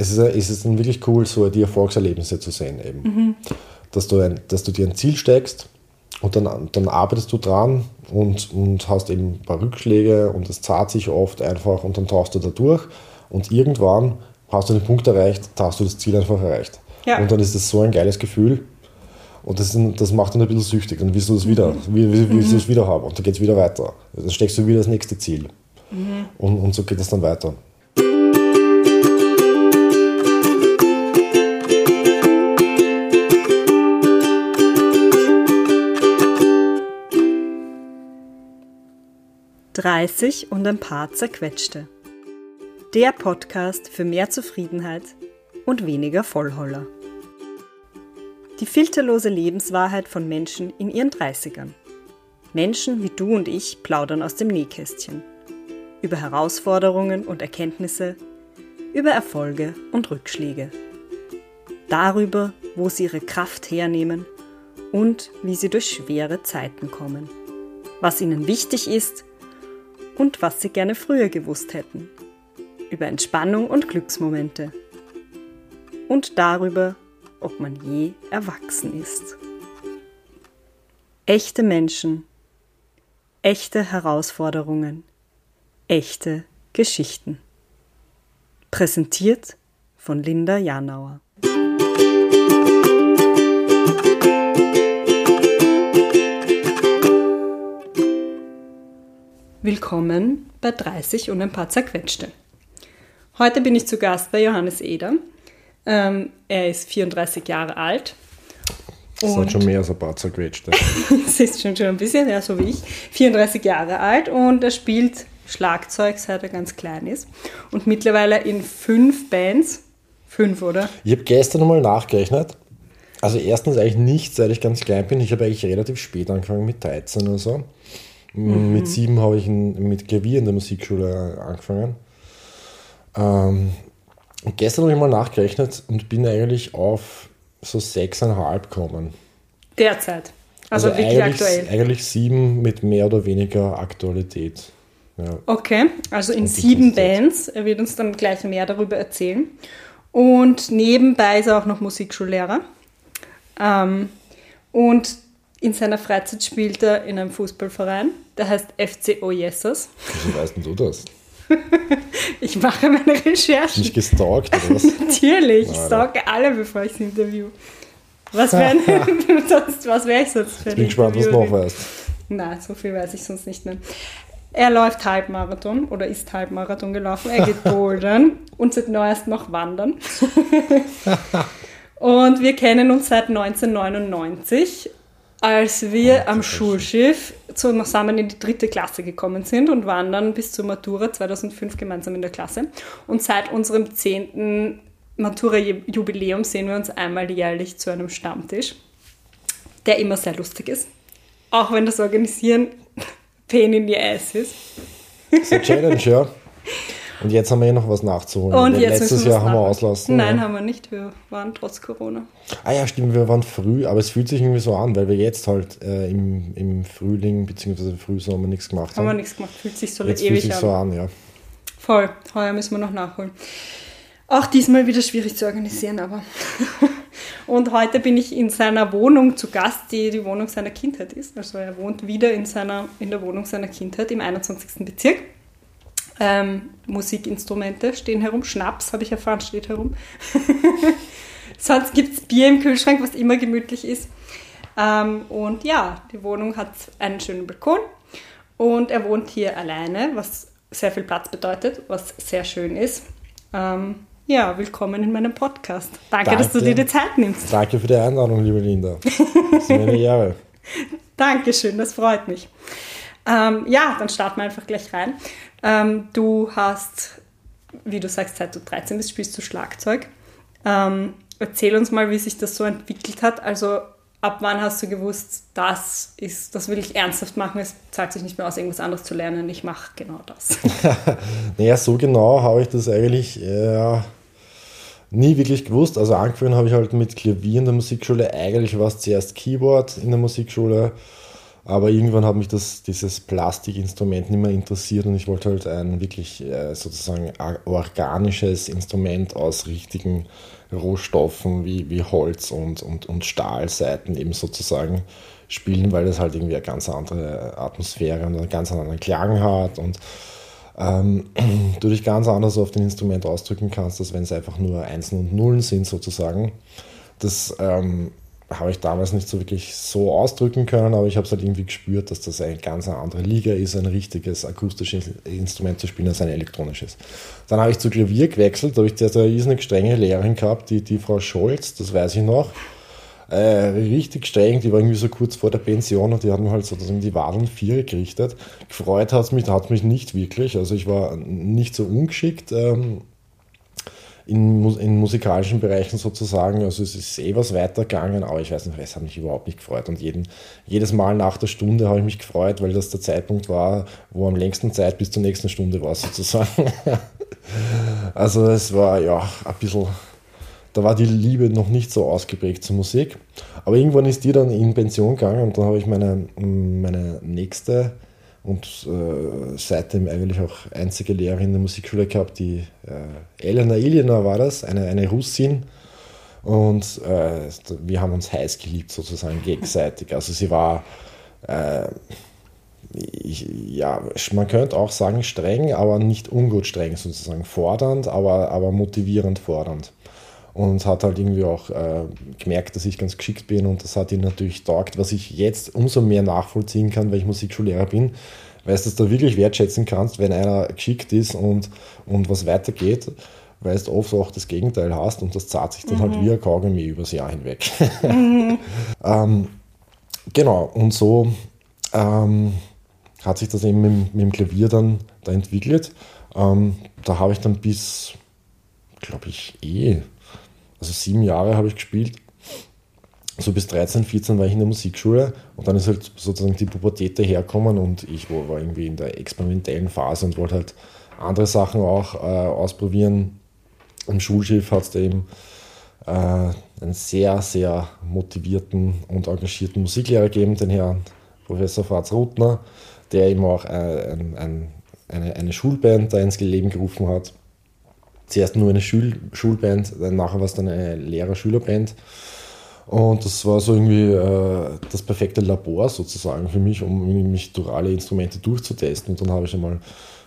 es ist, es ist dann wirklich cool, so die Erfolgserlebnisse zu sehen eben. Mhm. Dass, du ein, dass du dir ein Ziel steckst und dann, dann arbeitest du dran und, und hast eben ein paar Rückschläge und es zahlt sich oft einfach und dann tauchst du da durch und irgendwann hast du den Punkt erreicht, da hast du das Ziel einfach erreicht. Ja. Und dann ist das so ein geiles Gefühl und das, das macht dann ein bisschen süchtig. Dann willst du das wieder, mhm. willst mhm. du das wieder haben und dann geht es wieder weiter. Dann steckst du wieder das nächste Ziel. Mhm. Und, und so geht es dann weiter. Dreißig und ein paar zerquetschte. Der Podcast für mehr Zufriedenheit und weniger Vollholler. Die filterlose Lebenswahrheit von Menschen in ihren 30ern. Menschen wie du und ich plaudern aus dem Nähkästchen. Über Herausforderungen und Erkenntnisse, über Erfolge und Rückschläge. Darüber, wo sie ihre Kraft hernehmen und wie sie durch schwere Zeiten kommen. Was ihnen wichtig ist und was sie gerne früher gewusst hätten. Über Entspannung und Glücksmomente. Und darüber, ob man je erwachsen ist. Echte Menschen, echte Herausforderungen, echte Geschichten. Präsentiert von Linda Janauer. Willkommen bei 30 und ein paar zerquetschte. Heute bin ich zu Gast bei Johannes Eder. Ähm, er ist 34 Jahre alt. Das sind schon mehr als ein paar zerquetschte. das ist schon, schon ein bisschen, ja, so wie ich. 34 Jahre alt und er spielt Schlagzeug, seit er ganz klein ist. Und mittlerweile in fünf Bands. Fünf, oder? Ich habe gestern nochmal nachgerechnet. Also erstens eigentlich nicht, seit ich ganz klein bin. Ich habe eigentlich relativ spät angefangen mit 13 oder so. Mhm. Mit sieben habe ich mit Klavier in der Musikschule angefangen. Ähm, und gestern habe ich mal nachgerechnet und bin eigentlich auf so sechseinhalb gekommen. Derzeit. Also, also wirklich eigentlich, aktuell. Eigentlich sieben mit mehr oder weniger Aktualität. Ja. Okay, also in sieben Bands. Er wird uns dann gleich mehr darüber erzählen. Und nebenbei ist er auch noch Musikschullehrer. Ähm, und in seiner Freizeit spielt er in einem Fußballverein, der heißt FCO Jesses. Wie weißt du das? ich mache meine Recherchen. Nicht gestalkt oder was? Natürlich, ich stalke alle, bevor ich das Interview. Was wäre wär ich sonst für Ich bin gespannt, was du noch weißt. Nein, so viel weiß ich sonst nicht mehr. Er läuft Halbmarathon oder ist Halbmarathon gelaufen. Er geht bouldern und seit neuestem noch wandern. und wir kennen uns seit 1999 als wir am Schulschiff zusammen in die dritte Klasse gekommen sind und waren dann bis zur Matura 2005 gemeinsam in der Klasse. Und seit unserem zehnten Matura-Jubiläum sehen wir uns einmal jährlich zu einem Stammtisch, der immer sehr lustig ist. Auch wenn das Organisieren Pain in the Ass ist. Das ist eine Challenge, ja. Und jetzt haben wir eh noch was nachzuholen. Und jetzt letztes Jahr haben wir auslassen. Nein, ja. haben wir nicht. Wir waren trotz Corona. Ah ja, stimmt, wir waren früh, aber es fühlt sich irgendwie so an, weil wir jetzt halt äh, im, im Frühling bzw. Frühsommer nichts gemacht haben. Haben wir nichts gemacht, fühlt sich so jetzt ewig fühlt sich so an, ja. Voll, heuer müssen wir noch nachholen. Auch diesmal wieder schwierig zu organisieren, aber. und heute bin ich in seiner Wohnung zu Gast, die die Wohnung seiner Kindheit ist. Also er wohnt wieder in, seiner, in der Wohnung seiner Kindheit im 21. Bezirk. Ähm, Musikinstrumente stehen herum. Schnaps, habe ich erfahren, steht herum. Sonst gibt es Bier im Kühlschrank, was immer gemütlich ist. Ähm, und ja, die Wohnung hat einen schönen Balkon. Und er wohnt hier alleine, was sehr viel Platz bedeutet, was sehr schön ist. Ähm, ja, willkommen in meinem Podcast. Danke, Danke, dass du dir die Zeit nimmst. Danke für die Einladung, liebe Linda. Das ist mir eine Ehre. Dankeschön, das freut mich. Ähm, ja, dann starten wir einfach gleich rein. Ähm, du hast, wie du sagst, seit du 13 bist, spielst du Schlagzeug. Ähm, erzähl uns mal, wie sich das so entwickelt hat. Also ab wann hast du gewusst, das ist, das will ich ernsthaft machen, es zahlt sich nicht mehr aus, irgendwas anderes zu lernen, ich mache genau das. naja, so genau habe ich das eigentlich äh, nie wirklich gewusst. Also angefangen habe ich halt mit Klavier in der Musikschule. Eigentlich war es zuerst Keyboard in der Musikschule. Aber irgendwann hat mich das, dieses Plastikinstrument nicht mehr interessiert und ich wollte halt ein wirklich äh, sozusagen organisches Instrument aus richtigen Rohstoffen wie, wie Holz und, und, und Stahlseiten eben sozusagen spielen, weil das halt irgendwie eine ganz andere Atmosphäre und einen ganz anderen Klang hat und ähm, du dich ganz anders auf dem Instrument ausdrücken kannst, als wenn es einfach nur Einsen und Nullen sind sozusagen. Das ähm, habe ich damals nicht so wirklich so ausdrücken können, aber ich habe es halt irgendwie gespürt, dass das eine ganz andere Liga ist, ein richtiges akustisches Instrument zu spielen, als ein elektronisches. Dann habe ich zu Klavier gewechselt, da habe ich zuerst eine riesig strenge Lehrerin gehabt, die, die Frau Scholz, das weiß ich noch. Äh, richtig streng, die war irgendwie so kurz vor der Pension und die hat mir halt sozusagen die Wadeln vier gerichtet. Gefreut hat es mich, hat mich nicht wirklich, also ich war nicht so ungeschickt. Ähm, in, in musikalischen Bereichen sozusagen. Also es ist eh was weitergegangen, aber ich weiß nicht, es hat mich überhaupt nicht gefreut. Und jeden, jedes Mal nach der Stunde habe ich mich gefreut, weil das der Zeitpunkt war, wo am längsten Zeit bis zur nächsten Stunde war sozusagen. also es war ja ein bisschen, da war die Liebe noch nicht so ausgeprägt zur Musik. Aber irgendwann ist die dann in Pension gegangen und dann habe ich meine, meine nächste und äh, seitdem eigentlich auch einzige Lehrerin in der Musikschule gehabt, die äh, Elena Iljina war das, eine, eine Russin. Und äh, wir haben uns heiß geliebt, sozusagen gegenseitig. Also sie war, äh, ich, ja, man könnte auch sagen streng, aber nicht ungut streng, sozusagen fordernd, aber, aber motivierend fordernd und hat halt irgendwie auch äh, gemerkt, dass ich ganz geschickt bin und das hat ihn natürlich taugt, was ich jetzt umso mehr nachvollziehen kann, weil ich Musikschullehrer bin, weil du das da wirklich wertschätzen kannst, wenn einer geschickt ist und, und was weitergeht, weil du oft auch das Gegenteil hast und das zahlt sich dann halt mhm. halt wie ein Kaugummi übers Jahr hinweg. Mhm. ähm, genau, und so ähm, hat sich das eben mit, mit, dem Klavier dann da entwickelt. Ähm, da habe ich dann bis, glaube ich, eh also sieben Jahre habe ich gespielt. So bis 13, 14 war ich in der Musikschule und dann ist halt sozusagen die Pubertät daherkommen und ich war irgendwie in der experimentellen Phase und wollte halt andere Sachen auch äh, ausprobieren. Im Schulschiff hat es da eben äh, einen sehr, sehr motivierten und engagierten Musiklehrer gegeben, den Herrn Professor Franz Rutner, der eben auch äh, ein, ein, eine, eine Schulband da ins Leben gerufen hat zuerst nur eine Schul Schulband, dann nachher war es dann eine Lehrer-Schülerband. Und das war so irgendwie äh, das perfekte Labor sozusagen für mich, um mich durch alle Instrumente durchzutesten. Und dann habe ich einmal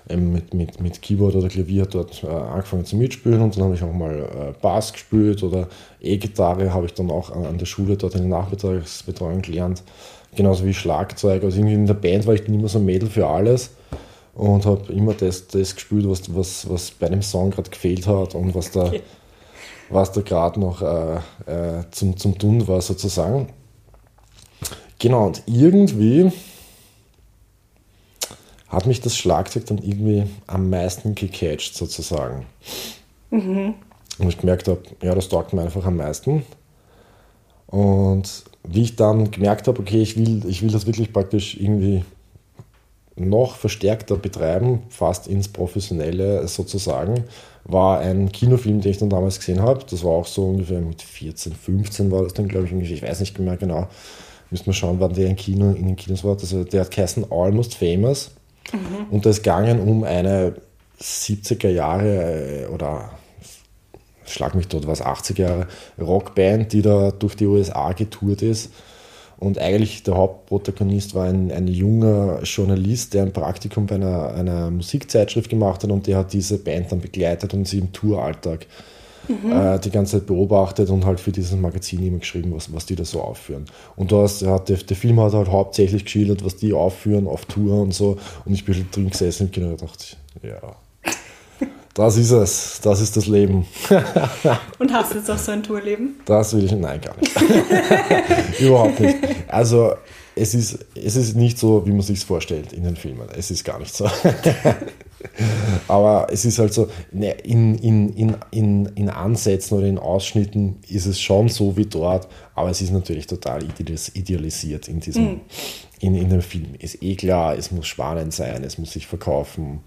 ähm, mit, mit, mit Keyboard oder Klavier dort äh, angefangen zu mitspielen und dann habe ich auch mal äh, Bass gespielt oder E-Gitarre habe ich dann auch an, an, der Schule dort in der Nachmittagsbetreuung gelernt. Genauso wie Schlagzeug. Also irgendwie in der Band war ich dann immer so ein Mädel für alles und habe immer das, das gespielt, was, was, was bei dem Song gerade gefehlt hat und was da, okay. da gerade noch äh, äh, zum, zum Tun war sozusagen. Genau, und irgendwie hat mich das Schlagzeug dann irgendwie am meisten gecatcht sozusagen. Mhm. Und ich gemerkt habe, ja, das taugt mir einfach am meisten. Und wie ich dann gemerkt habe, okay, ich will, ich will das wirklich praktisch irgendwie noch verstärkter betreiben, fast ins Professionelle sozusagen, war ein Kinofilm, den ich dann damals gesehen habe. Das war auch so ungefähr mit 14, 15 war das dann, glaube ich, ich weiß nicht mehr genau. Müssen wir schauen, wann der in, Kino, in den Kinos war. Also der hat geheißen Almost Famous. Mhm. Und da ist gegangen um eine 70er Jahre äh, oder schlag mich dort, was 80er Jahre Rockband, die da durch die USA getourt ist und eigentlich der Hauptprotagonist war ein, ein junger Journalist, der ein Praktikum bei einer, einer Musikzeitschrift gemacht hat und der hat diese Band dann begleitet und sie im Touralltag mhm. äh, die ganze Zeit beobachtet und halt für dieses Magazin immer geschrieben, was, was die da so aufführen. Und da hat der, der Film hat halt hauptsächlich geschildert, was die aufführen auf Tour und so. Und ich bin drin gesessen und genau gedacht, ja, das ist es. Das ist das Leben. Und hast du jetzt auch so ein Tourleben? Das will ich, nein, gar nicht. Überhaupt nicht. Also, es ist, es ist nicht so, wie man sich vorstellt in den Filmen. Es ist gar nicht so. Aber es ist halt so, ne, in, in, in, in, in Ansätzen oder in Ausschnitten ist es schon so wie dort, aber es ist natürlich total idealisiert in diesem, mm in, in dem Film. Ist eh klar, es muss spannend sein, es muss sich verkaufen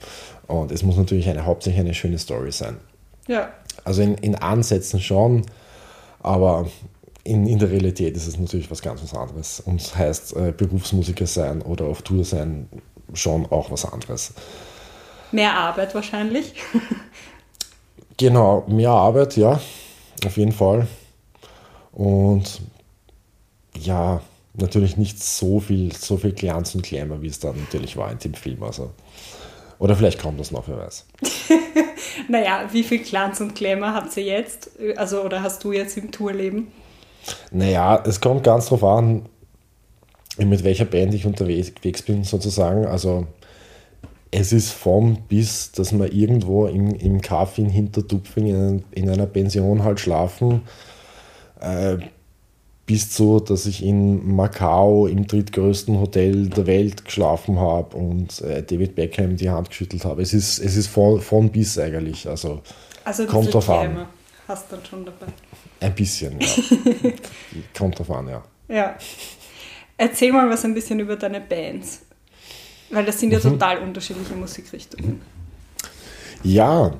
und es muss natürlich eine, hauptsächlich eine schöne Story sein. Ja. Also in, in Ansätzen schon, aber in, in der Realität ist es natürlich was ganz was anderes. Und heißt äh, Berufsmusiker sein oder auf Tour sein schon auch was anderes. Mehr Arbeit wahrscheinlich. genau, mehr Arbeit, ja, auf jeden Fall. Und ja, natürlich nicht so viel, so viel Glanz und Glamour, wie es dann natürlich war in dem Film. Also. Oder vielleicht kommt das noch, wer weiß. naja, wie viel Glanz und Glamour habt ihr jetzt? Also, oder hast du jetzt im Tourleben? Naja, es kommt ganz drauf an, mit welcher Band ich unterwegs bin, sozusagen. Also, es ist vom bis, dass wir irgendwo im, im Kaffee in Hintertupfing in, in einer Pension halt schlafen, äh, bis zu, dass ich in Macau im drittgrößten Hotel der Welt geschlafen habe und äh, David Beckham die Hand geschüttelt habe. Es ist, es ist von, von bis eigentlich. Also, also kommt drauf an. Hast du dann schon dabei? Ein bisschen, ja. kommt drauf an, ja. Ja. Erzähl mal was ein bisschen über deine Bands. Weil das sind ja mhm. total unterschiedliche Musikrichtungen. Ja,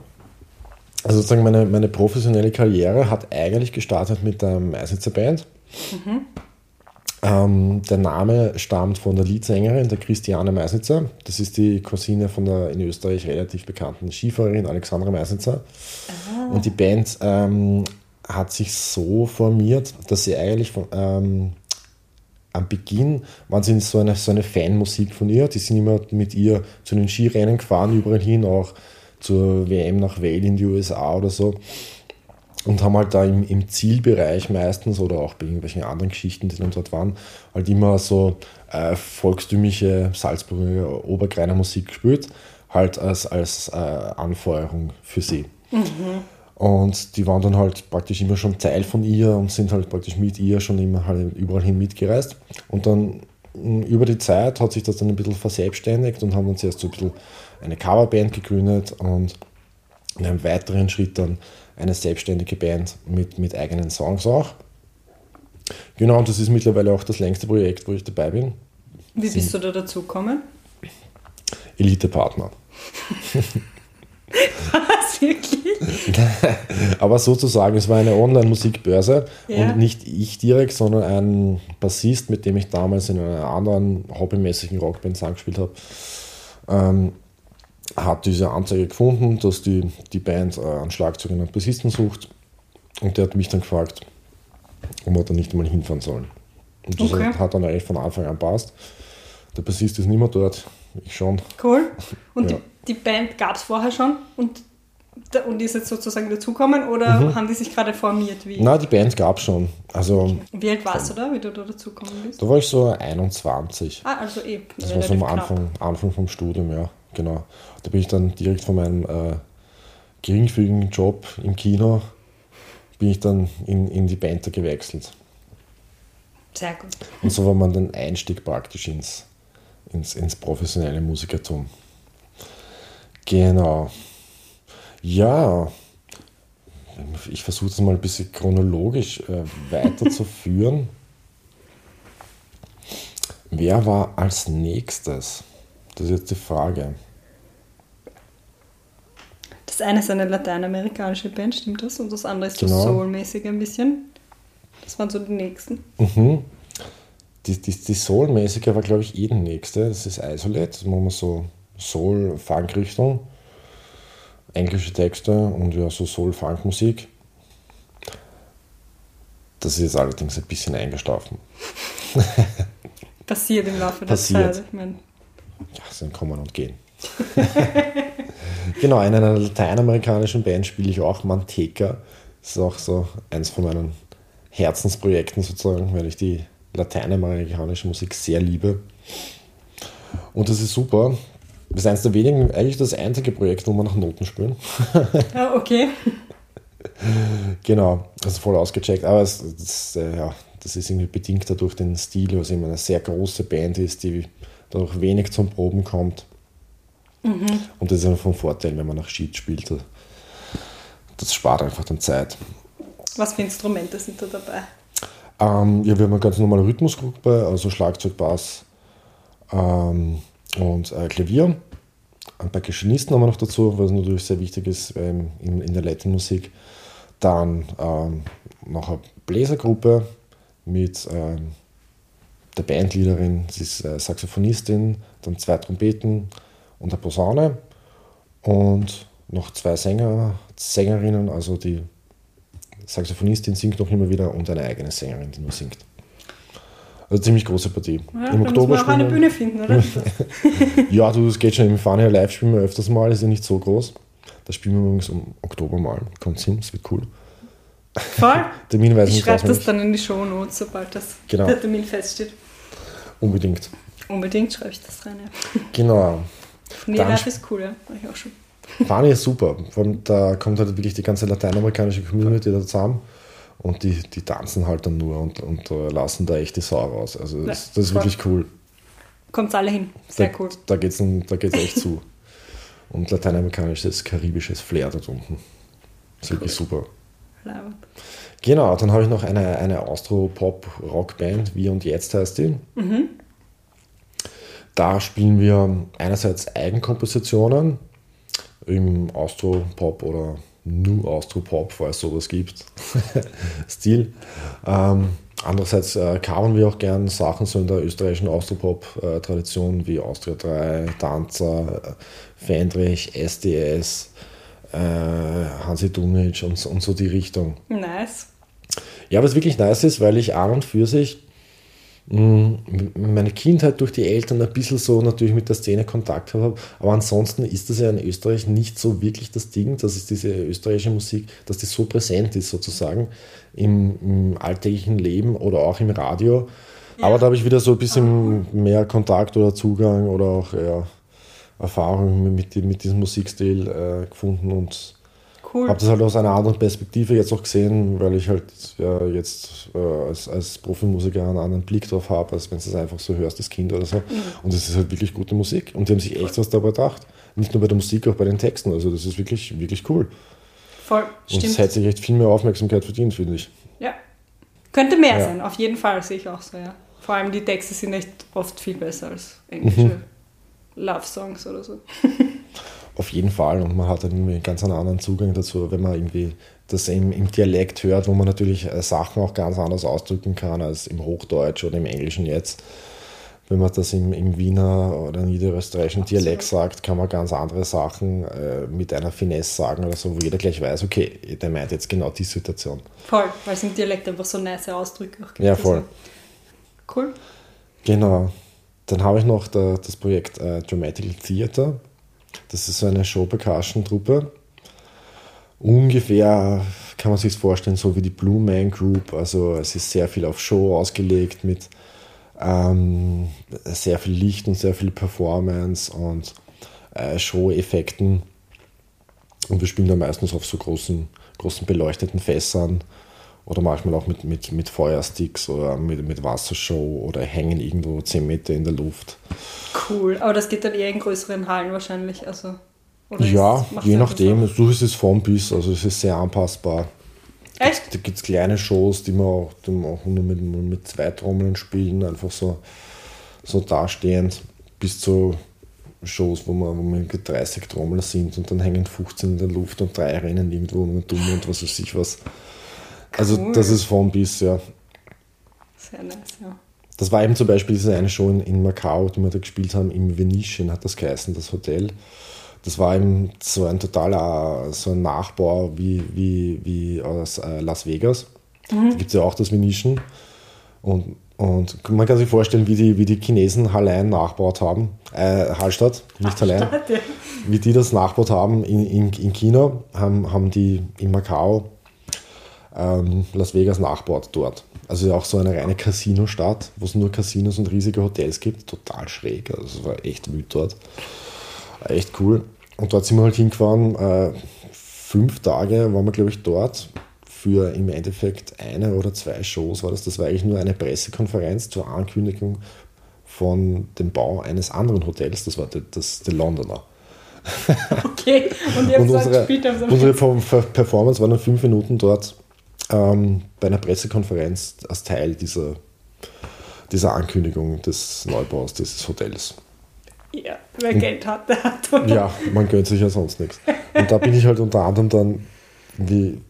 also sozusagen meine, meine professionelle Karriere hat eigentlich gestartet mit der Meisnitzer Band. Mhm. Ähm, der Name stammt von der Leadsängerin, der Christiane Meisnitzer. Das ist die Cousine von der in Österreich relativ bekannten Skifahrerin Alexandra Meisnitzer. Ah. Und die Band ähm, hat sich so formiert, dass sie eigentlich von, ähm, am Beginn waren sie so eine, so eine Fanmusik von ihr. Die sind immer mit ihr zu den Skirennen gefahren, überall hin, auch zur WM nach Vale in die USA oder so und haben halt da im, im, Zielbereich meistens oder auch bei irgendwelchen anderen Geschichten, die dann dort waren, halt immer so äh, volkstümliche Salzburger Obergreiner Musik gespielt, halt als, als äh, Anfeuerung für sie. Mhm. Und die waren dann halt praktisch immer schon Teil von ihr und sind halt praktisch mit ihr schon immer halt überall hin mitgereist. Und dann mm, über die Zeit hat sich das dann ein bisschen verselbstständigt und haben dann zuerst so ein bisschen eine Coverband gegründet und in einem weiteren Schritt dann eine selbstständige Band mit, mit eigenen Songs auch. Genau, und das ist mittlerweile auch das längste Projekt, wo ich dabei bin. Wie bist du da dazu gekommen? Elite-Partner. Was, wirklich? Aber sozusagen, es war eine Online-Musikbörse ja. und nicht ich direkt, sondern ein Bassist, mit dem ich damals in einer anderen hobbymäßigen Rockband gespielt habe. Ähm, hat diese Anzeige gefunden, dass die, die Band äh, einen Schlagzeuger und einen Bassisten sucht. Und der hat mich dann gefragt, ob wir da nicht einmal hinfahren sollen. Und das okay. hat dann eigentlich von Anfang an passt. Der Bassist ist nicht mehr dort, ich schon. Cool. Und ja. die, die, Band gab es vorher schon und, und ist jetzt sozusagen dazukommen oder mhm. haben die sich gerade formiert? Wie? Nein, die Band gab es schon. Also. Wie alt warst du da, wie du da dazugekommen bist? Da war ich so 21. Ah, also eh. Das war so am Anfang, Anfang vom Studium, ja genau. Da bin ich dann direkt von meinem äh, geringfügigen Job im Kino, bin ich dann in, in die Band gewechselt. Sehr gut. Und so war man dann Einstieg praktisch ins, ins, ins professionelle Musikertum. Genau. Ja, ich versuche es mal ein bisschen chronologisch äh, weiterzuführen. Wer war als nächstes? Das ist jetzt die Frage. Das eine ist eine lateinamerikanische Band, stimmt das? Und das andere ist genau. so soulmäßig ein bisschen. Das waren so die nächsten. Mhm. Die, die, die Soul-mäßige war, glaube ich, eh die nächste. Das ist Isolate. Das machen wir so Soul-Funk-Richtung. Englische Texte und ja, so Soul-Funk-Musik. Das ist jetzt allerdings ein bisschen eingeschlafen. Passiert im Laufe der Passiert. Zeit. Ich mein. Ja, sind kommen und gehen. genau, in einer lateinamerikanischen Band spiele ich auch Manteca. Das ist auch so eins von meinen Herzensprojekten sozusagen, weil ich die lateinamerikanische Musik sehr liebe. Und das ist super. Das ist eines der wenigen, eigentlich das einzige Projekt, wo wir nach Noten spielen. Ah, okay. genau, also voll ausgecheckt. Aber es, das, äh, ja, das ist irgendwie bedingt dadurch den Stil, was immer eine sehr große Band ist, die dadurch wenig zum Proben kommt. Mhm. Und das ist einfach von Vorteil, wenn man nach Sheet spielt. Das spart einfach dann Zeit. Was für Instrumente sind da dabei? Ähm, ja, wir haben eine ganz normale Rhythmusgruppe, also Schlagzeug, Bass ähm, und äh, Klavier. Ein paar Percussionisten haben wir noch dazu, was natürlich sehr wichtig ist ähm, in, in der Latin-Musik. Dann ähm, noch eine Bläsergruppe mit ähm, der Bandleaderin, sie ist äh, Saxophonistin, dann zwei Trompeten und eine Posaune und noch zwei Sänger, Sängerinnen, also die Saxophonistin singt noch immer wieder und eine eigene Sängerin, die nur singt. Also ziemlich große Partie. Ja, Im Oktober muss man auch eine Bühne finden, oder? ja, du, das geht schon. Im Fania Live spielen wir öfters mal, ist ja nicht so groß. Da spielen wir übrigens im Oktober mal. Kommt hin, es wird cool. Voll. Termin weiß ich schreibe das dann in die Show Notes, sobald das, genau. der Termin feststeht. Unbedingt. Unbedingt schreibe ich das rein, ja. Genau. Nee, Live ist cool, ja. War ich auch schon. Fani ist super. da kommt halt wirklich die ganze lateinamerikanische Community da zusammen und die, die tanzen halt dann nur und, und uh, lassen da echt die Sau raus. Also das, das ist wirklich cool. Kommt alle hin. Sehr da, cool. Da geht es da geht's echt zu. Und lateinamerikanisches, karibisches Flair da unten. Das ist cool. wirklich super. Laut. Genau, dann habe ich noch eine, eine Austro-Pop-Rock-Band, Wie und Jetzt heißt die. Mhm. Da spielen wir einerseits Eigenkompositionen im Austro-Pop oder New Austro-Pop, falls es sowas gibt, Stil. Ähm, andererseits äh, covern wir auch gern Sachen so in der österreichischen Austropop-Tradition wie Austria 3, Danzer, äh, Fendrich, SDS, äh, Hansi Dunic und, und so die Richtung. Nice. Ja, was wirklich nice ist, weil ich an und für sich meine Kindheit durch die Eltern ein bisschen so natürlich mit der Szene Kontakt habe. Aber ansonsten ist das ja in Österreich nicht so wirklich das Ding, dass es diese österreichische Musik, dass die so präsent ist sozusagen im, im alltäglichen Leben oder auch im Radio. Ja. Aber da habe ich wieder so ein bisschen mehr Kontakt oder Zugang oder auch ja, Erfahrung mit, mit diesem Musikstil äh, gefunden und Cool. Habe das halt aus einer anderen Perspektive jetzt auch gesehen, weil ich halt ja, jetzt äh, als, als Profimusiker einen anderen Blick drauf habe, als wenn du es einfach so hörst als Kind oder so. Mhm. Und es ist halt wirklich gute Musik. Und die haben sich echt was dabei gedacht. Nicht nur bei der Musik, auch bei den Texten. Also das ist wirklich, wirklich cool. Voll, Und es hätte sich echt viel mehr Aufmerksamkeit verdient, finde ich. Ja. Könnte mehr ja. sein, auf jeden Fall, sehe ich auch so, ja. Vor allem die Texte sind echt oft viel besser als englische mhm. Love-Songs oder so. Auf jeden Fall und man hat dann irgendwie ganz einen anderen Zugang dazu, wenn man irgendwie das im, im Dialekt hört, wo man natürlich äh, Sachen auch ganz anders ausdrücken kann als im Hochdeutsch oder im Englischen jetzt. Wenn man das im, im Wiener oder niederösterreichischen Dialekt sagt, kann man ganz andere Sachen äh, mit einer Finesse sagen oder so, wo jeder gleich weiß, okay, der meint jetzt genau die Situation. Voll, weil es im Dialekt einfach so nice Ausdrücke auch gibt. Ja, voll. Cool. Genau. Dann habe ich noch der, das Projekt äh, Dramatical Theater. Das ist so eine Show-Percussion-Truppe. Ungefähr kann man sich vorstellen, so wie die Blue Man Group. Also es ist sehr viel auf Show ausgelegt mit ähm, sehr viel Licht und sehr viel Performance und äh, Show-Effekten. Und wir spielen da meistens auf so großen, großen beleuchteten Fässern oder manchmal auch mit, mit, mit Feuersticks oder mit, mit Wassershow oder hängen irgendwo 10 Meter in der Luft. Cool, aber das geht dann eher in größeren Hallen wahrscheinlich. Also, ja, je nachdem. Du ist es vom bis, also es ist sehr anpassbar. Echt? Da gibt es kleine Shows, die man auch, die man auch nur mit, mit zwei Trommeln spielen, einfach so, so dastehend, bis zu Shows, wo man, wo man 30 Trommeln sind und dann hängen 15 in der Luft und drei rennen irgendwo und dumm und was weiß ich was. Also cool. das ist vom bis, ja. Sehr nice, ja. Das war eben zum Beispiel diese eine Show in, in Macau, die wir da gespielt haben, im Venetian hat das geheißen, das Hotel. Das war eben so ein totaler so ein Nachbau wie, wie, wie aus äh, Las Vegas. Mhm. Da gibt es ja auch das Venetian. Und, und man kann sich vorstellen, wie die, wie die Chinesen Hallein nachgebaut haben. Äh, Hallstatt, nicht Hallein. Ja. Wie die das nachgebaut haben in, in, in China, haben, haben die in Macau ähm, Las Vegas nachbaut dort. Also auch so eine reine Casino-Stadt, wo es nur Casinos und riesige Hotels gibt. Total schräg. Also es war echt wütend dort. Echt cool. Und dort sind wir halt hingefahren. Äh, fünf Tage waren wir, glaube ich, dort für im Endeffekt eine oder zwei Shows war das. Das war eigentlich nur eine Pressekonferenz zur Ankündigung von dem Bau eines anderen Hotels. Das war das, der Londoner. Okay, und, und unsere, unsere Performance war dann fünf Minuten dort ähm, bei einer Pressekonferenz als Teil dieser, dieser Ankündigung des Neubaus dieses Hotels. Ja, wer und, Geld hat, der hat. Oder? Ja, man gönnt sich ja sonst nichts. Und da bin ich halt unter anderem dann wie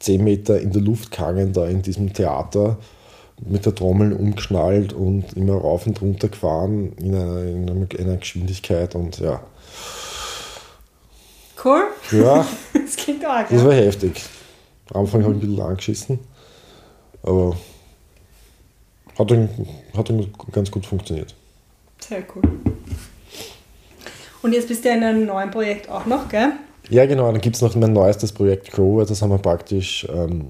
10 Meter in der Luft gehangen, da in diesem Theater mit der Trommel umgeschnallt und immer rauf und runter gefahren in einer, in einer Geschwindigkeit und ja. Cool. Ja. das klingt arg. Das war heftig. Am Anfang habe ich ein bisschen angeschissen, aber hat dann, hat dann ganz gut funktioniert. Sehr cool. Und jetzt bist du ja in einem neuen Projekt auch noch, gell? Ja, genau. Dann gibt es noch mein neuestes Projekt Grow. Das haben wir praktisch ähm,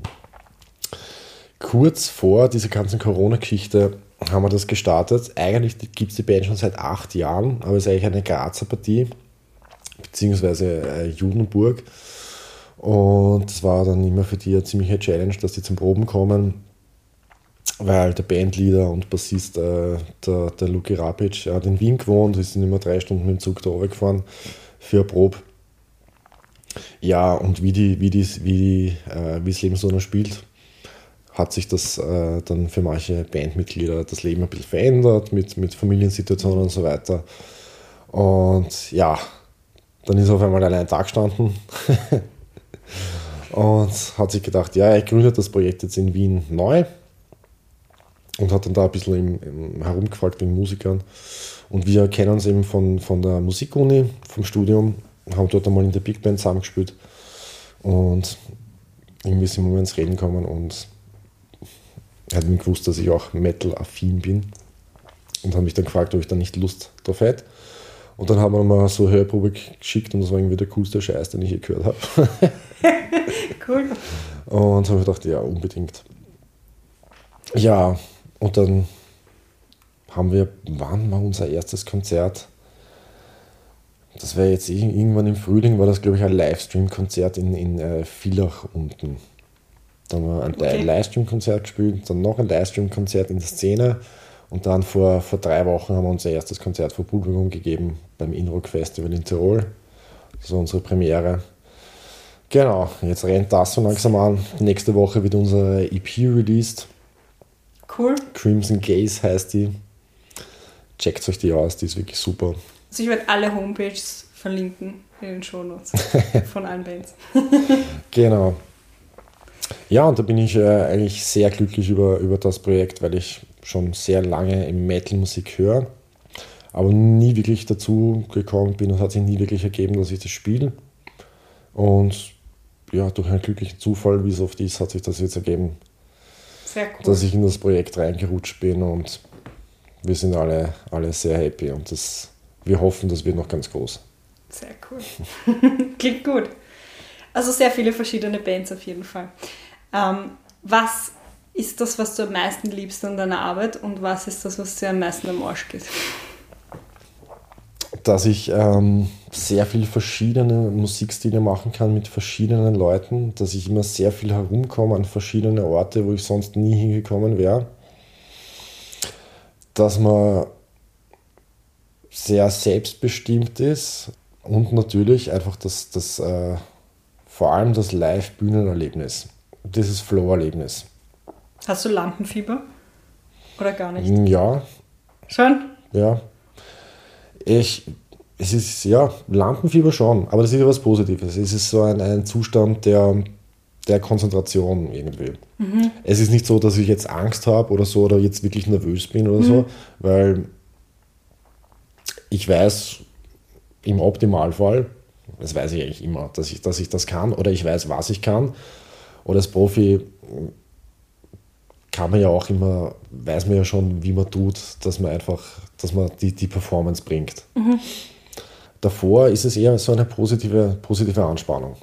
kurz vor dieser ganzen Corona-Geschichte haben wir das gestartet. Eigentlich gibt es die Band schon seit acht Jahren, aber es ist eigentlich eine Grazer Partie, beziehungsweise äh, Judenburg. Und es war dann immer für die eine ziemliche Challenge, dass die zum Proben kommen, weil der Bandleader und Bassist, äh, der, der Luki Rapic, hat in Wien gewohnt, ist immer drei Stunden mit dem Zug da gefahren für eine Probe. Ja, und wie, die, wie, die, wie, äh, wie das Leben so noch spielt, hat sich das äh, dann für manche Bandmitglieder das Leben ein bisschen verändert mit, mit Familiensituationen und so weiter. Und ja, dann ist auf einmal allein Tag gestanden und hat sich gedacht, ja, er gründet das Projekt jetzt in Wien neu und hat dann da ein bisschen im, im herumgefragt wegen Musikern. Und wir kennen uns eben von, von der Musikuni, vom Studium, haben dort einmal in der Big Band zusammengespielt und irgendwie sind wir ins Reden gekommen und er hat mir gewusst, dass ich auch Metal-affin bin und hat mich dann gefragt, ob ich da nicht Lust drauf hätte. Und dann haben wir mal so Hörprobe geschickt und das war irgendwie der coolste Scheiß, den ich je gehört habe. cool. Und habe ich gedacht, ja, unbedingt. Ja, und dann haben wir, wann war unser erstes Konzert? Das war jetzt irgendwann im Frühling, war das, glaube ich, ein Livestream-Konzert in, in äh, Villach unten. Dann haben wir ein okay. Livestream-Konzert gespielt, dann noch ein Livestream-Konzert in der Szene und dann vor, vor drei Wochen haben wir unser erstes Konzert vor Publikum gegeben beim Inrock Festival in Tirol. Das war unsere Premiere. Genau, jetzt rennt das so langsam an. Nächste Woche wird unsere EP released. Cool. Crimson Gaze heißt die. Checkt euch die aus, die ist wirklich super. Also ich werde alle Homepages verlinken in den Shownotes von allen Bands. genau. Ja, und da bin ich äh, eigentlich sehr glücklich über, über das Projekt, weil ich schon sehr lange im Metal-Musik höre, aber nie wirklich dazu gekommen bin und hat sich nie wirklich ergeben, dass ich das spiele. Und ja, durch einen glücklichen Zufall, wie es oft ist, hat sich das jetzt ergeben, cool. dass ich in das Projekt reingerutscht bin und wir sind alle, alle sehr happy und das, wir hoffen, das wird noch ganz groß. Sehr cool. Klingt gut. Also sehr viele verschiedene Bands auf jeden Fall. Ähm, was ist das, was du am meisten liebst an deiner Arbeit und was ist das, was dir am meisten am Arsch geht? Dass ich ähm, sehr viele verschiedene Musikstile machen kann mit verschiedenen Leuten, dass ich immer sehr viel herumkomme an verschiedene Orte, wo ich sonst nie hingekommen wäre. Dass man sehr selbstbestimmt ist und natürlich einfach das, das äh, vor allem das Live-Bühnenerlebnis dieses Flow-Erlebnis. Hast du Lampenfieber? Oder gar nicht? Mm, ja. Schon? Ja. Ich, es ist, ja, Lampenfieber schon, aber das ist ja was Positives. Es ist so ein, ein Zustand der, der Konzentration irgendwie. Mhm. Es ist nicht so, dass ich jetzt Angst habe oder so oder jetzt wirklich nervös bin oder mhm. so, weil ich weiß im Optimalfall, das weiß ich eigentlich immer, dass ich, dass ich das kann oder ich weiß, was ich kann und als Profi kann man ja auch immer, weiß man ja schon, wie man tut, dass man einfach, dass man die, die Performance bringt. Mhm. Davor ist es eher so eine positive, positive Anspannung.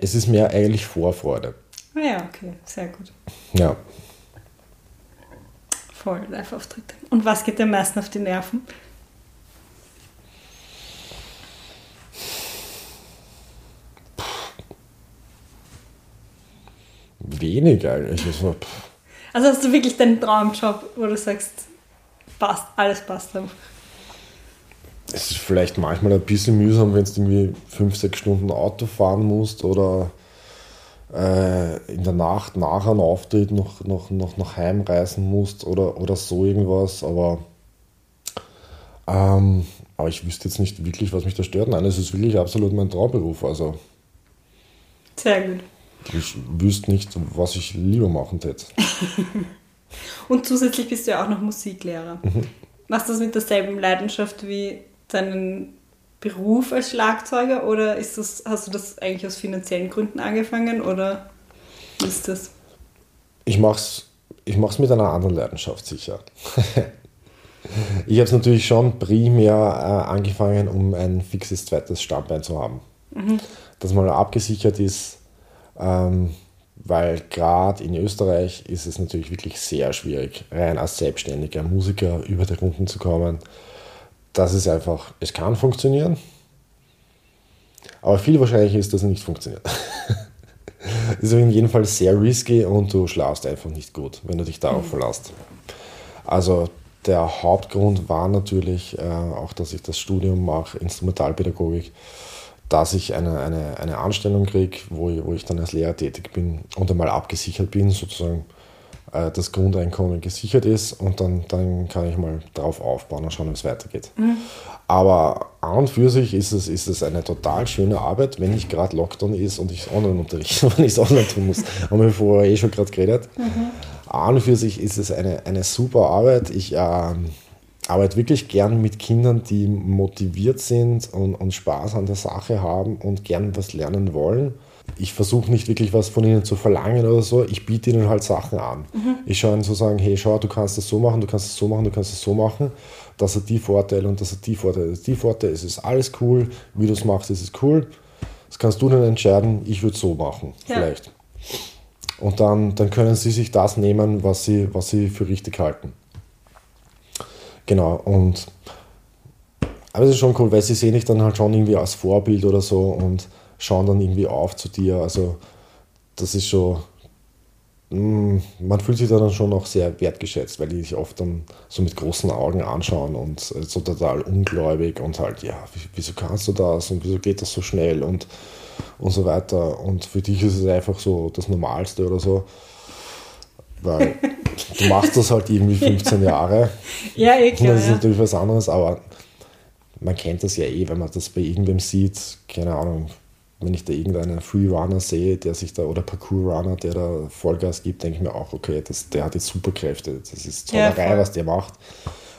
Es ist mehr eigentlich Vorfreude. Ah ja, okay, sehr gut. Ja. Voll, Live-Auftritte. Und was geht dir am meisten auf die Nerven? Wenig eigentlich. Also, also hast du wirklich deinen Traumjob, wo du sagst, passt, alles passt einfach. Es ist vielleicht manchmal ein bisschen mühsam, wenn du irgendwie fünf, sechs Stunden Auto fahren musst oder äh, in der Nacht nach einem Auftritt noch, noch, noch nach Heim reisen musst oder, oder so irgendwas, aber, ähm, aber ich wüsste jetzt nicht wirklich, was mich da stört. Nein, es ist wirklich absolut mein Traumberuf. Also. Sehr gut. Ich wüsste nicht, was ich lieber machen hätte. Und zusätzlich bist du ja auch noch Musiklehrer. Mhm. Machst du das mit derselben Leidenschaft wie deinen Beruf als Schlagzeuger oder ist das, hast du das eigentlich aus finanziellen Gründen angefangen oder wie ist das? Ich mach's, ich mach's mit einer anderen Leidenschaft sicher. ich habe es natürlich schon primär äh, angefangen, um ein fixes zweites Standbein zu haben. Mhm. Das mal abgesichert ist, ähm, weil gerade in Österreich ist es natürlich wirklich sehr schwierig, rein als selbstständiger Musiker über die Runden zu kommen. Das ist einfach, es kann funktionieren, aber viel wahrscheinlicher ist, dass es nicht funktioniert. ist auf jeden Fall sehr risky und du schlafst einfach nicht gut, wenn du dich darauf mhm. verlässt. Also der Hauptgrund war natürlich äh, auch, dass ich das Studium mache, Instrumentalpädagogik, dass ich eine, eine, eine Anstellung kriege, wo, ich, wo ich dann als Lehrer tätig bin und einmal abgesichert bin, sozusagen äh, das Grundeinkommen gesichert ist und dann, dann kann ich mal darauf aufbauen und schauen, wie es weitergeht. Mhm. Aber an und für sich ist es, ist es eine total schöne Arbeit, wenn nicht gerade Lockdown ist und ich online unterrichte, wenn ich es online tun muss. Haben wir vorher eh schon gerade geredet. Mhm. An und für sich ist es eine, eine super Arbeit. Ich äh, arbeite wirklich gern mit Kindern, die motiviert sind und, und Spaß an der Sache haben und gern was lernen wollen ich versuche nicht wirklich was von ihnen zu verlangen oder so, ich biete ihnen halt Sachen an. Mhm. Ich schaue ihnen so sagen, hey, schau, du kannst das so machen, du kannst das so machen, du kannst das so machen. Das hat die Vorteile und das hat die Vorteile. Das die Vorteile, es ist alles cool, wie du es machst, ist es cool. Das kannst du dann entscheiden, ich würde es so machen, ja. vielleicht. Und dann, dann können sie sich das nehmen, was sie, was sie für richtig halten. Genau, und aber es ist schon cool, weil sie sehen dich dann halt schon irgendwie als Vorbild oder so und schauen dann irgendwie auf zu dir. Also das ist schon, mm, man fühlt sich dann schon auch sehr wertgeschätzt, weil die dich oft dann so mit großen Augen anschauen und so total ungläubig und halt, ja, wieso kannst du das und wieso geht das so schnell und, und so weiter. Und für dich ist es einfach so das Normalste oder so. Weil du machst das halt irgendwie 15 Jahre. Ja, eh klar. Das ist ja. natürlich was anderes, aber man kennt das ja eh, wenn man das bei irgendwem sieht, keine Ahnung, wenn ich da irgendeinen Freerunner sehe, der sich da, oder Parkour-Runner, der da Vollgas gibt, denke ich mir auch, okay, das, der hat jetzt Superkräfte. Das ist Zauberei, ja, was der macht.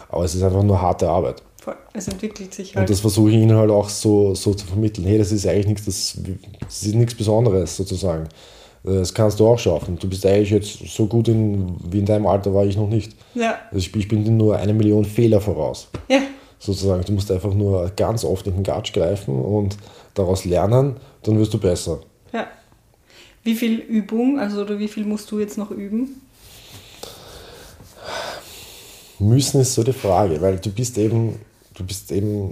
Aber es ist einfach nur harte Arbeit. Voll. Es entwickelt sich halt. Und das versuche ich ihnen halt auch so, so zu vermitteln. Hey, das ist eigentlich nichts, das, das ist nichts Besonderes sozusagen. Das kannst du auch schaffen. Du bist eigentlich jetzt so gut in, wie in deinem Alter war ich noch nicht. Ja. Also ich, ich bin dir nur eine Million Fehler voraus. Ja. Sozusagen. Du musst einfach nur ganz oft in den Gatsch greifen und daraus lernen, dann wirst du besser. Ja. Wie viel Übung, also oder wie viel musst du jetzt noch üben? Müssen ist so die Frage, weil du bist eben, du bist eben,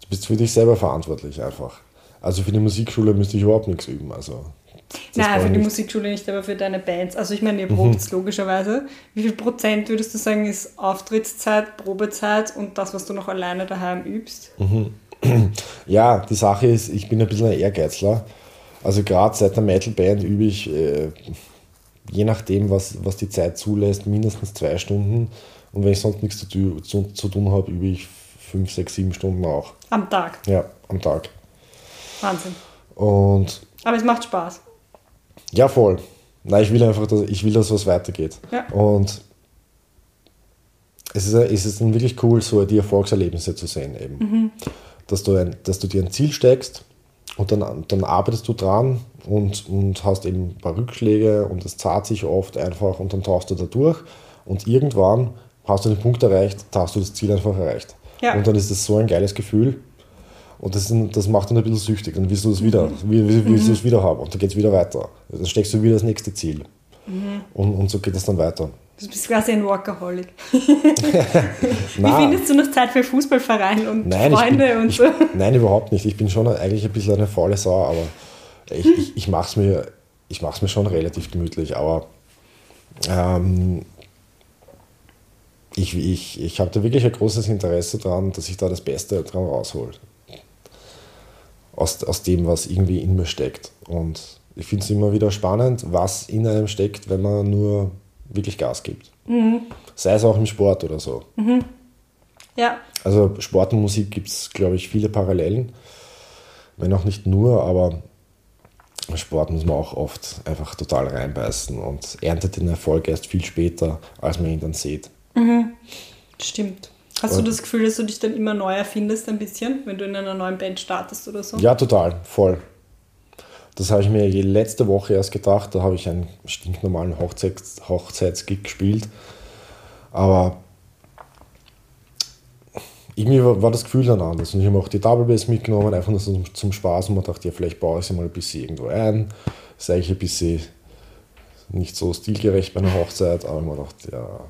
du bist für dich selber verantwortlich einfach. Also für die Musikschule müsste ich überhaupt nichts üben. Also Nein, für die nicht. Musikschule nicht, aber für deine Bands. Also ich meine, ihr probt mhm. logischerweise. Wie viel Prozent würdest du sagen, ist Auftrittszeit, Probezeit und das, was du noch alleine daheim übst? Mhm. Ja, die Sache ist, ich bin ein bisschen ein Ehrgeizler. Also gerade seit der Metal-Band übe ich, äh, je nachdem, was, was die Zeit zulässt, mindestens zwei Stunden. Und wenn ich sonst nichts zu, zu, zu tun habe, übe ich fünf, sechs, sieben Stunden auch. Am Tag? Ja, am Tag. Wahnsinn. Und Aber es macht Spaß. Ja, voll. Nein, ich will einfach, dass, ich will, dass was weitergeht. Ja. Und es ist, es ist dann wirklich cool, so die Erfolgserlebnisse zu sehen eben. Mhm dass du, ein, dass du dir ein Ziel steckst und dann, dann arbeitest du dran und, und hast eben ein paar Rückschläge und es zahlt sich oft einfach und dann tauchst du da durch und irgendwann hast du den Punkt erreicht, da hast du das Ziel einfach erreicht. Ja. Und dann ist das so ein geiles Gefühl und das, das macht dann ein bisschen süchtig. Dann willst du das wieder, mhm. willst, willst du es wieder haben und dann geht es wieder weiter. Dann steckst du wieder das nächste Ziel. Mhm. Und, und so geht es dann weiter. Du bist quasi ein Workaholic. Wie findest du noch Zeit für Fußballverein und nein, Freunde bin, und so? Ich, nein, überhaupt nicht. Ich bin schon eigentlich ein bisschen eine faule Sau, aber ich, ich, ich mache es mir, mir schon relativ gemütlich. Aber ähm, ich, ich, ich habe da wirklich ein großes Interesse daran, dass ich da das Beste dran raushole. Aus, aus dem, was irgendwie in mir steckt. Und ich finde es immer wieder spannend, was in einem steckt, wenn man nur wirklich Gas gibt. Mhm. Sei es auch im Sport oder so. Mhm. Ja. Also Sport und Musik gibt es, glaube ich, viele Parallelen. Wenn auch nicht nur, aber Sport muss man auch oft einfach total reinbeißen und erntet den Erfolg erst viel später, als man ihn dann sieht. Mhm. Stimmt. Hast du das Gefühl, dass du dich dann immer neu erfindest ein bisschen, wenn du in einer neuen Band startest oder so? Ja, total, voll. Das habe ich mir letzte Woche erst gedacht. Da habe ich einen stinknormalen Hochzeits Hochzeitsgig gespielt. Aber irgendwie war, das Gefühl dann anders. Und ich habe auch die Double Bass mitgenommen, einfach nur zum, zum Spaß. Und man dachte, ja, vielleicht baue ich sie mal ein bisschen irgendwo ein. Das ist eigentlich ein bisschen nicht so stilgerecht bei einer Hochzeit, aber man dachte, ja,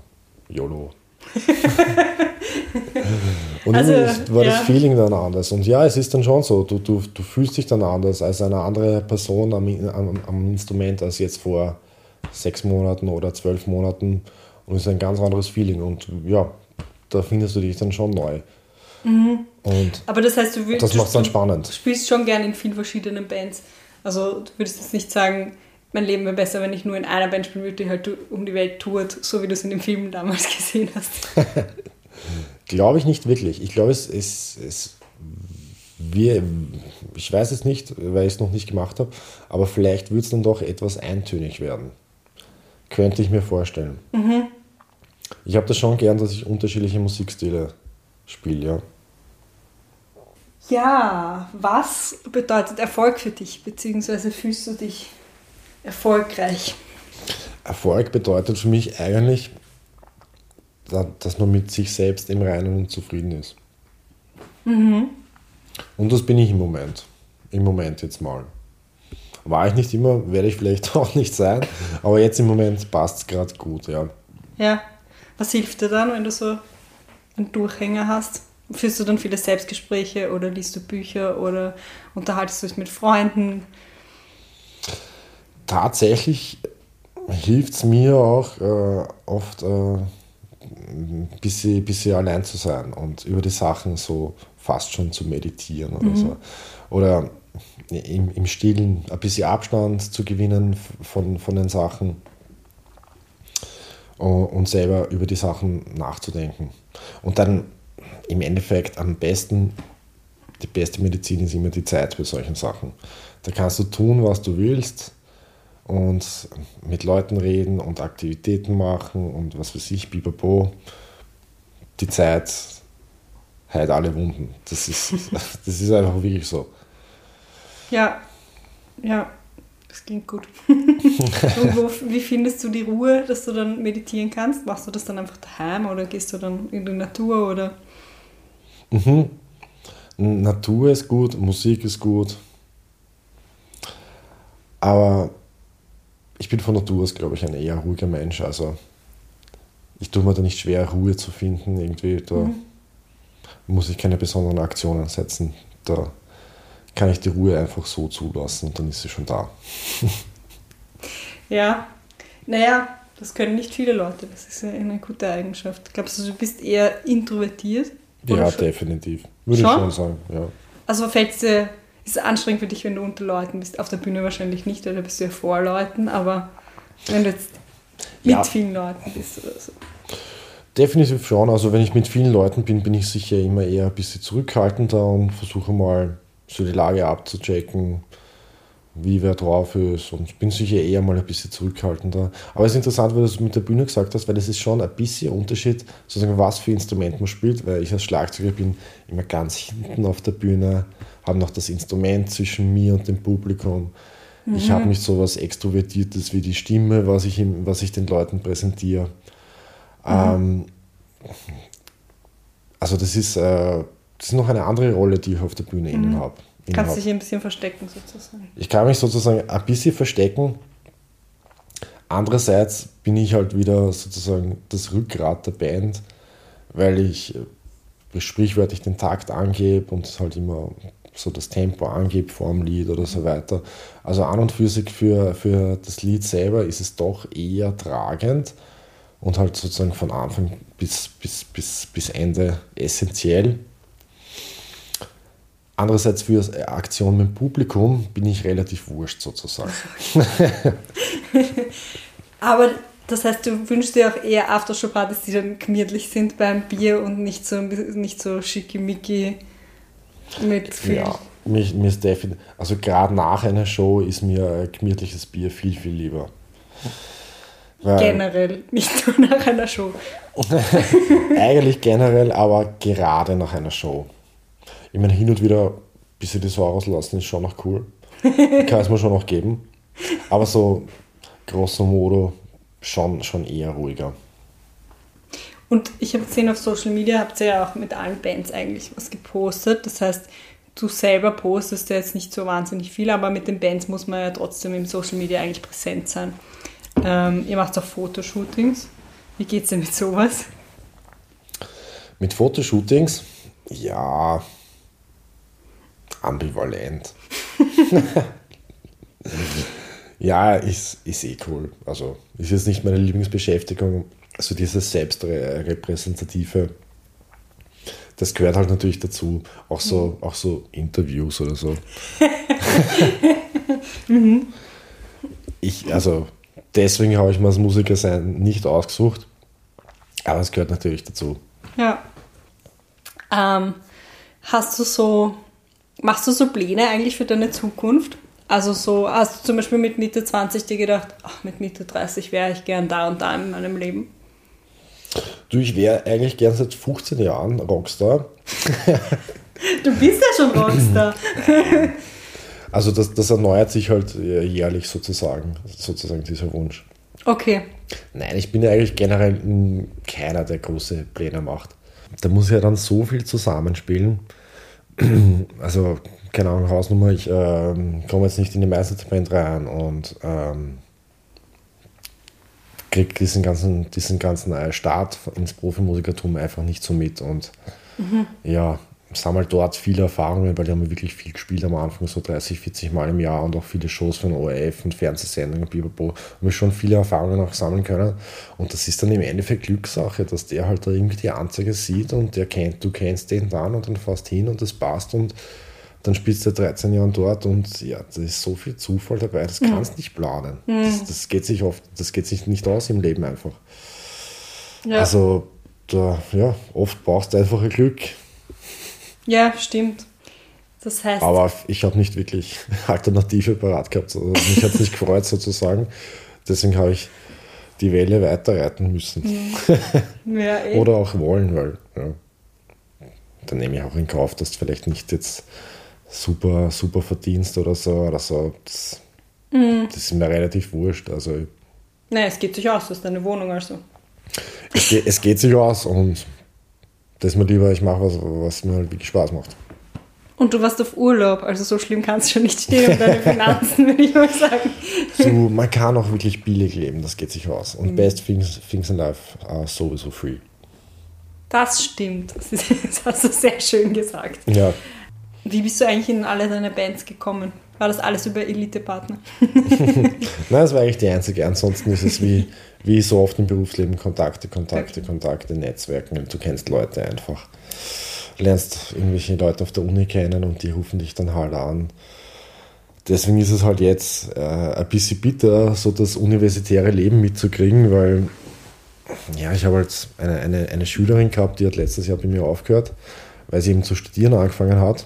YOLO. und also, war ja. das Feeling dann anders. Und ja, es ist dann schon so, du, du, du fühlst dich dann anders als eine andere Person am, am, am Instrument als jetzt vor sechs Monaten oder zwölf Monaten. Und es ist ein ganz anderes Feeling. Und ja, da findest du dich dann schon neu. Mhm. Und Aber das heißt, du willst. Das macht es dann spannend. Du spielst schon gerne in vielen verschiedenen Bands. Also du würdest jetzt nicht sagen, mein Leben wäre besser, wenn ich nur in einer Band spielen würde, die halt um die Welt tourt, so wie du es in dem Film damals gesehen hast. glaube ich nicht wirklich. Ich glaube, es ist. Es, wir, ich weiß es nicht, weil ich es noch nicht gemacht habe, aber vielleicht wird es dann doch etwas eintönig werden. Könnte ich mir vorstellen. Mhm. Ich habe das schon gern, dass ich unterschiedliche Musikstile spiele, ja. Ja, was bedeutet Erfolg für dich, beziehungsweise fühlst du dich erfolgreich? Erfolg bedeutet für mich eigentlich, dass man mit sich selbst im Reinen und zufrieden ist. Mhm. Und das bin ich im Moment. Im Moment jetzt mal. War ich nicht immer, werde ich vielleicht auch nicht sein, aber jetzt im Moment passt es gerade gut, ja. Ja. Was hilft dir dann, wenn du so einen Durchhänger hast? Führst du dann viele Selbstgespräche oder liest du Bücher oder unterhaltest du dich mit Freunden? Tatsächlich hilft es mir auch äh, oft, äh, ein bisschen, bisschen allein zu sein und über die Sachen so fast schon zu meditieren oder mhm. so. Oder im, im Stillen ein bisschen Abstand zu gewinnen von, von den Sachen und selber über die Sachen nachzudenken. Und dann im Endeffekt am besten, die beste Medizin ist immer die Zeit für solchen Sachen. Da kannst du tun, was du willst und mit Leuten reden und Aktivitäten machen und was weiß ich, bipapo. Die Zeit heilt alle Wunden. Das ist, das ist einfach wirklich so. Ja, ja. Das klingt gut. Und wo, wie findest du die Ruhe, dass du dann meditieren kannst? Machst du das dann einfach daheim oder gehst du dann in die Natur oder? Mhm. Natur ist gut, Musik ist gut. Aber ich bin von Natur aus, glaube ich, ein eher ruhiger Mensch. Also ich tue mir da nicht schwer, Ruhe zu finden. Irgendwie, da mhm. muss ich keine besonderen Aktionen setzen. Da kann ich die Ruhe einfach so zulassen und dann ist sie schon da. ja, naja, das können nicht viele Leute. Das ist eine gute Eigenschaft. Glaubst du, du bist eher introvertiert? Ja, definitiv. Würde schon? ich schon sagen, ja. Also fällt es dir, ist es anstrengend für dich, wenn du unter Leuten bist? Auf der Bühne wahrscheinlich nicht, oder bist du ja vor Leuten, aber wenn du jetzt mit ja. vielen Leuten bist oder so. Definitiv schon. Also wenn ich mit vielen Leuten bin, bin ich sicher immer eher ein bisschen zurückhaltender und versuche mal so die Lage abzuchecken, wie wer drauf ist. Und ich bin sicher eher mal ein bisschen zurückhaltender. Aber es ist interessant, weil du es mit der Bühne gesagt hast, weil es ist schon ein bisschen Unterschied, sozusagen, was für Instrument man spielt, weil ich als Schlagzeuger bin immer ganz hinten auf der Bühne, habe noch das Instrument zwischen mir und dem Publikum. Mhm. Ich habe nicht so was Extrovertiertes wie die Stimme, was ich, was ich den Leuten präsentiere. Mhm. Ähm, also das ist äh, das ist noch eine andere Rolle, die ich auf der Bühne mhm. habe. Kannst dich ein bisschen verstecken sozusagen. Ich kann mich sozusagen ein bisschen verstecken. Andererseits bin ich halt wieder sozusagen das Rückgrat der Band, weil ich äh, sprichwörtlich den Takt angebe und halt immer so das Tempo angebe vor dem Lied oder so weiter. Also an und für sich für, für das Lied selber ist es doch eher tragend und halt sozusagen von Anfang bis, bis, bis, bis Ende essentiell. Andererseits für Aktion mit dem Publikum bin ich relativ wurscht sozusagen. Aber das heißt, du wünschst dir auch eher Aftershow-Partys, die dann gemütlich sind beim Bier und nicht so, nicht so schickimicki mit viel ja. Mir, mir ist definitiv, also gerade nach einer Show ist mir ein gemütliches Bier viel, viel lieber. Weil generell, nicht nur nach einer Show. eigentlich generell, aber gerade nach einer Show. Ich meine, hin und wieder ein bisschen die Sau rauslassen ist schon noch cool. Kann es mir schon noch geben. Aber so grosso modo schon, schon eher ruhiger. Und ich habe gesehen auf Social Media, habt ihr ja auch mit allen Bands eigentlich was gepostet. Das heißt, du selber postest ja jetzt nicht so wahnsinnig viel, aber mit den Bands muss man ja trotzdem im Social Media eigentlich präsent sein. Ähm, ihr macht auch Fotoshootings. Wie geht es denn mit sowas? Mit Fotoshootings? Ja, ambivalent. ja, ist, ist eh cool. Also ist jetzt nicht meine Lieblingsbeschäftigung. Also dieses selbstrepräsentative das gehört halt natürlich dazu. Auch so, auch so Interviews oder so. mhm. Ich, also deswegen habe ich mir als Musiker sein nicht ausgesucht. Aber es gehört natürlich dazu. Ja. Ähm, hast du so, machst du so Pläne eigentlich für deine Zukunft? Also so, hast du zum Beispiel mit Mitte 20 dir gedacht, ach, mit Mitte 30 wäre ich gern da und da in meinem Leben? Du, ich wäre eigentlich gern seit 15 Jahren Rockstar. du bist ja schon Rockstar. also das, das erneuert sich halt jährlich sozusagen, sozusagen dieser Wunsch. Okay. Nein, ich bin ja eigentlich generell keiner, der große Pläne macht. Da muss ja dann so viel zusammenspielen. Also, keine Ahnung, Hausnummer, ich ähm, komme jetzt nicht in die Meisterband rein und ähm, kriege diesen ganzen, diesen ganzen äh, Start ins Profimusikertum einfach nicht so mit. Und mhm. ja, sammle dort viele Erfahrungen, weil die haben wirklich viel gespielt am Anfang, so 30, 40 Mal im Jahr und auch viele Shows von ORF und Fernsehsendungen, Bibobo, und wir schon viele Erfahrungen auch sammeln können. Und das ist dann im Endeffekt Glückssache, dass der halt da irgendwie die Anzeige sieht und der kennt, du kennst den dann und dann fährst hin und das passt und dann spielst du 13 Jahre dort und ja, da ist so viel Zufall dabei, das kannst mhm. nicht planen. Mhm. Das, das, geht sich oft, das geht sich nicht aus im Leben einfach. Ja. Also da, ja, oft brauchst du einfach ein Glück. Ja, stimmt. Das heißt. Aber ich habe nicht wirklich Alternative parat gehabt. Also mich hat es nicht gefreut sozusagen. Deswegen habe ich die Welle weiterreiten müssen. Mhm. Ja, eh. Oder auch wollen, weil ja, dann nehme ich auch in Kauf, dass du vielleicht nicht jetzt super, super verdienst oder so. Oder so. Das, mhm. das ist mir relativ wurscht. Also, Nein, es geht sich aus, das ist deine Wohnung also. Es, geht, es geht sich aus und das ist mir lieber, ich mache was, was mir halt wirklich Spaß macht. Und du warst auf Urlaub, also so schlimm kannst du schon nicht stehen um deine Finanzen, würde ich mal sagen. So, man kann auch wirklich billig leben, das geht sich aus. Und mhm. best things, things in life are sowieso free. Das stimmt, das, ist, das hast du sehr schön gesagt. Ja. Wie bist du eigentlich in alle deine Bands gekommen? War das alles über Elite-Partner? Nein, das war eigentlich die einzige. Ansonsten ist es wie, wie so oft im Berufsleben Kontakte, Kontakte. Kontakte, Netzwerken. Du kennst Leute einfach. Lernst irgendwelche Leute auf der Uni kennen und die rufen dich dann halt an. Deswegen ist es halt jetzt äh, ein bisschen bitter, so das universitäre Leben mitzukriegen, weil ja, ich habe halt eine, eine, eine Schülerin gehabt, die hat letztes Jahr bei mir aufgehört, weil sie eben zu studieren angefangen hat.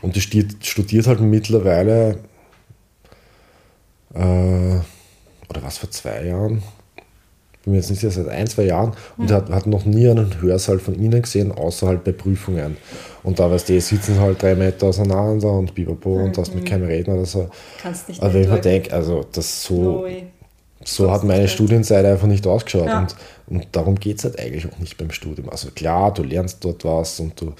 Und die studiert, studiert halt mittlerweile, äh, oder was, vor zwei Jahren? Bin mir jetzt nicht sicher, seit ein, zwei Jahren. Und mhm. hat, hat noch nie einen Hörsaal von ihnen gesehen, außer halt bei Prüfungen. Und da, weißt du, sitzen halt drei Meter auseinander und bibapo mhm. und hast mit keinem reden oder so. Kannst nicht Also wenn ich mir denke, also das so... So hat meine Studienzeit einfach nicht ausgeschaut. Ja. Und, und darum geht es halt eigentlich auch nicht beim Studium. Also klar, du lernst dort was und du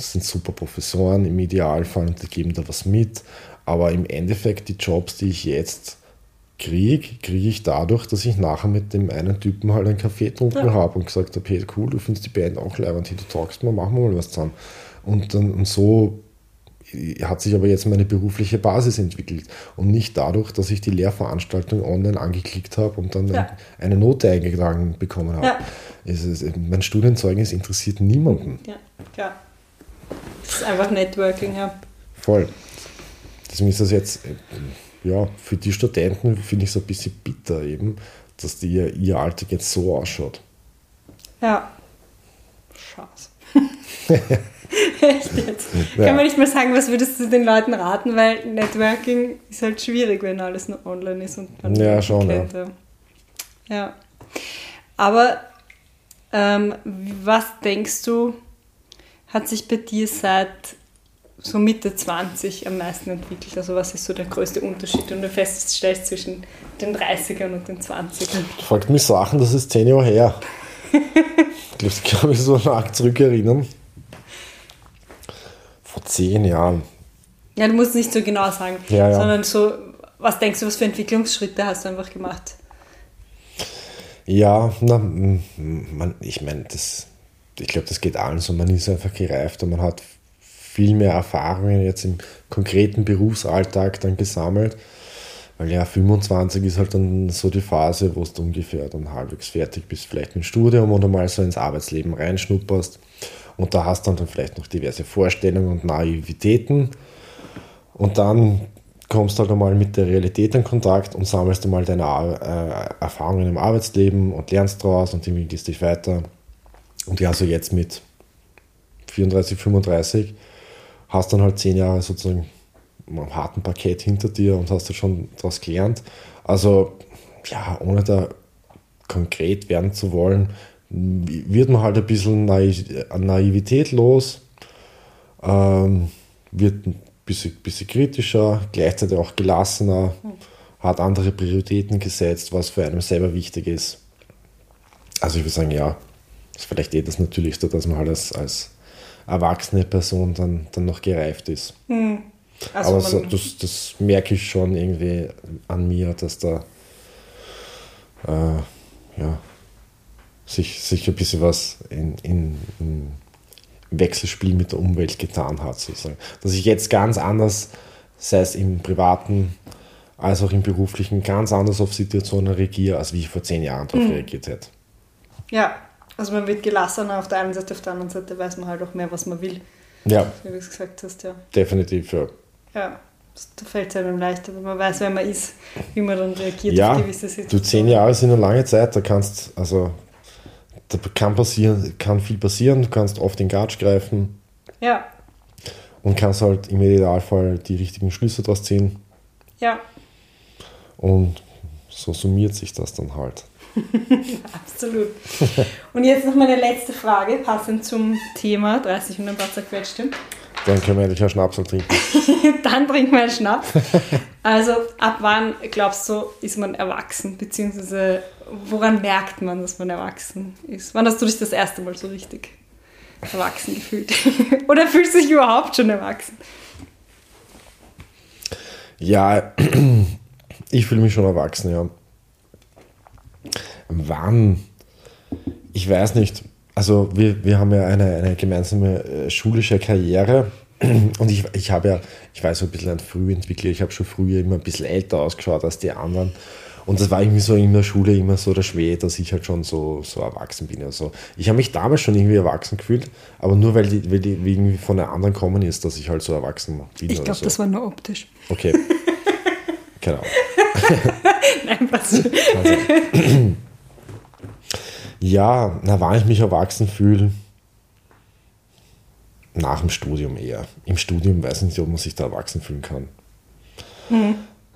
das sind super Professoren im Idealfall und die geben da was mit. Aber im Endeffekt, die Jobs, die ich jetzt kriege, kriege ich dadurch, dass ich nachher mit dem einen Typen halt einen Kaffee getrunken ja. habe und gesagt habe, hey cool, du findest die Band auch leibend, hey, du talkst mal, machen wir mal was zusammen. Und, dann, und so hat sich aber jetzt meine berufliche Basis entwickelt und nicht dadurch, dass ich die Lehrveranstaltung online angeklickt habe und dann ja. eine Note eingetragen bekommen habe. Ja. Es ist, mein Studienzeugnis interessiert niemanden. Ja, klar. Das ist einfach Networking, ja. Voll. Deswegen ist das jetzt, ja, für die Studenten finde ich es ein bisschen bitter eben, dass die, ihr Alltag jetzt so ausschaut. Ja. Scheiße. Echt jetzt? Ja. Kann man nicht mal sagen, was würdest du den Leuten raten, weil Networking ist halt schwierig, wenn alles nur online ist und man Ja, schon, kennt. Ja. ja. Aber ähm, was denkst du, hat sich bei dir seit so Mitte 20 am meisten entwickelt? Also was ist so der größte Unterschied, den du feststellst zwischen den 30ern und den 20ern? Fragt mich Sachen, das ist zehn Jahre her. ich kann mich so arg zurückerinnern. Vor zehn Jahren. Ja, du musst nicht so genau sagen, Ja, ja. sondern so, was denkst du, was für Entwicklungsschritte hast du einfach gemacht? Ja, na, man, ich meine, das, ich glaube, das geht allen so. Man ist einfach gereift und man hat viel mehr Erfahrungen jetzt im konkreten Berufsalltag dann gesammelt. Weil ja, 25 ist halt dann so die Phase, wo du ungefähr dann halbwegs fertig bist, vielleicht mit dem Studium oder mal so ins Arbeitsleben reinschnupperst. Und da hast du dann vielleicht noch diverse Vorstellungen und Naivitäten. Und dann kommst du halt einmal mit der Realität in Kontakt und sammelst einmal deine Ar- äh, Erfahrungen im Arbeitsleben und lernst daraus und irgendwie gehst dich weiter. Und ja, so jetzt mit 34, 35 hast dann halt zehn Jahre sozusagen am harten Parkett hinter dir und hast du schon daraus gelernt. Also, ja, ohne da konkret werden zu wollen, wird man halt ein bisschen Naiv an Naivität los, ähm, wird ein bisschen, bisschen kritischer, gleichzeitig auch gelassener, hat andere Prioritäten gesetzt, was für einen selber wichtig ist. Also ich würde sagen, ja, ist vielleicht eh das Natürlichste, dass man halt als, als erwachsene Person dann, dann noch gereift ist. Also Aber so, das, das merke ich schon irgendwie an mir, dass da äh, ja, sich, sich ein bisschen was in, in, in Wechselspiel mit der Umwelt getan hat, sozusagen. Dass ich jetzt ganz anders, sei es im privaten als auch im beruflichen, ganz anders auf Situationen reagiere, als wie ich vor zehn Jahren darauf reagiert hätte. ja, also man wird gelassener auf der einen Seite, auf der anderen Seite weiß man halt auch mehr, was man will, Ja, wie du es gesagt hast, ja. definitiv. Ja. Ja, da fällt es einem leichter, wenn man weiß, wer man ist, wie man dann reagiert Ja, auf gewisse du Situationen. zehn Jahre sind eine lange Zeit, da kannst, also, da kann passieren, kann viel passieren, du kannst oft in Gatsch greifen Ja, und kannst halt im Idealfall die richtigen Schlüsse daraus ziehen ja, und so summiert sich das dann halt. absolut. Und jetzt noch meine letzte Frage, passend zum Thema 30 und ein paar zerquetschte. Dann können wir endlich einen Schnaps trinken. Dann trinken wir einen Schnaps. Also, ab wann glaubst du, ist man erwachsen? Beziehungsweise, woran merkt man, dass man erwachsen ist? Wann hast du dich das erste Mal so richtig erwachsen gefühlt? Oder fühlst du dich überhaupt schon erwachsen? Ja, ich fühle mich schon erwachsen, ja. Wann? Ich weiß nicht. Also wir, wir haben ja eine, eine gemeinsame äh, schulische Karriere und ich, ich habe ja, ich war so ein bisschen ein Frühentwickler, ich habe schon früher immer ein bisschen älter ausgeschaut als die anderen. Und das war irgendwie so in der Schule immer so der Schmäh, dass ich halt schon so, so erwachsen bin. Also ich habe mich damals schon irgendwie erwachsen gefühlt, aber nur weil die, weil die irgendwie von der anderen kommen ist, dass ich halt so erwachsen bin. Ich glaube, so. das war nur optisch. Okay. genau. Nein, was? Also, ja, na, wann ich mich erwachsen fühle, nach dem Studium eher. Im Studium weiß ich nicht, ob man sich da erwachsen fühlen kann.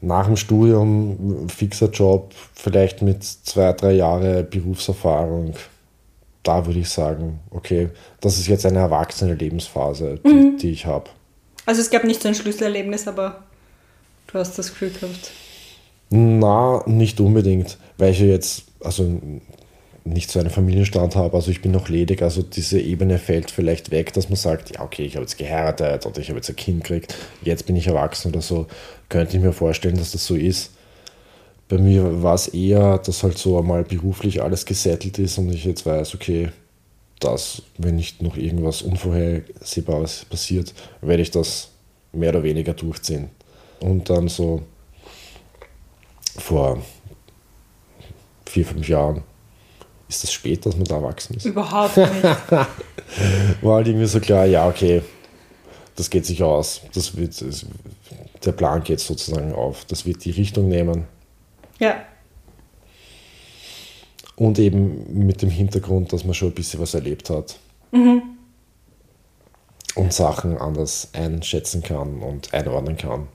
Nach dem Studium, fixer Job, vielleicht mit zwei, drei Jahre Berufserfahrung, da würde ich sagen, okay, das ist jetzt eine erwachsene Lebensphase, die, die ich habe. Also, es gab nicht so ein Schlüsselerlebnis, aber du hast das Gefühl gehabt. Na, nicht unbedingt, weil ich ja jetzt also nicht so einen Familienstand habe. Also ich bin noch ledig, also diese Ebene fällt vielleicht weg, dass man sagt, ja okay, ich habe jetzt geheiratet oder ich habe jetzt ein Kind gekriegt, jetzt bin ich erwachsen oder so. Könnte ich mir vorstellen, dass das so ist. Bei mir war es eher, dass halt so einmal beruflich alles gesettelt ist und ich jetzt weiß, okay, dass, wenn nicht noch irgendwas Unvorhersehbares passiert, werde ich das mehr oder weniger durchziehen. Und dann so vor vier, fünf Jahren ist das spät, dass man da erwachsen ist. Überhaupt nicht. War halt irgendwie so klar, ja, okay, das geht sich aus. Das wird, es, der Plan geht sozusagen auf. Das wird die Richtung nehmen. ja, Und eben mit dem Hintergrund, dass man schon ein bisschen was erlebt hat. und Sachen anders einschätzen kann und einordnen kann.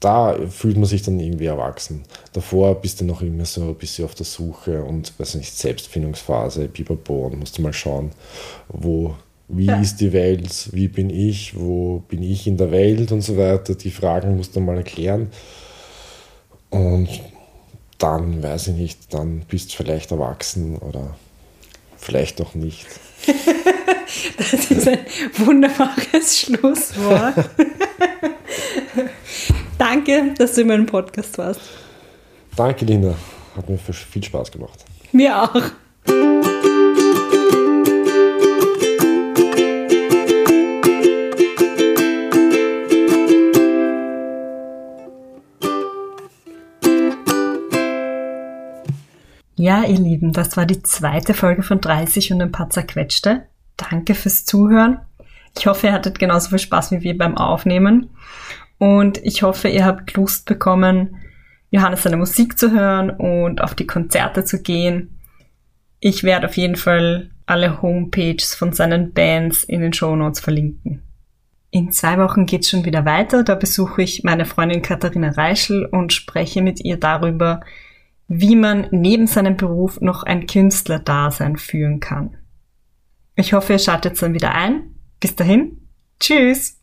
Da fühlt man sich dann irgendwie erwachsen. Davor bist du noch immer so ein bisschen auf der Suche und weiß nicht, Selbstfindungsphase, Biberbo und musst du mal schauen, wo, wie ja. ist die Welt, wie bin ich, wo bin ich in der Welt und so weiter. Die Fragen musst du mal erklären. Und dann, weiß ich nicht, dann bist du vielleicht erwachsen oder vielleicht auch nicht. das ist ein wunderbares Schlusswort. Danke, dass du in meinem Podcast warst. Danke, Linda. Hat mir viel Spaß gemacht. Mir auch. Ja, ihr Lieben, das war die zweite Folge von 30 und ein paar zerquetschte. Danke fürs Zuhören. Ich hoffe, ihr hattet genauso viel Spaß wie wir beim Aufnehmen. Und ich hoffe, ihr habt Lust bekommen, Johannes seine Musik zu hören und auf die Konzerte zu gehen. Ich werde auf jeden Fall alle Homepages von seinen Bands in den Show Notes verlinken. In zwei Wochen geht's schon wieder weiter. Da besuche ich meine Freundin Katharina Reischel und spreche mit ihr darüber, wie man neben seinem Beruf noch ein Künstlerdasein führen kann. Ich hoffe, ihr schaltet dann wieder ein. Bis dahin. Tschüss.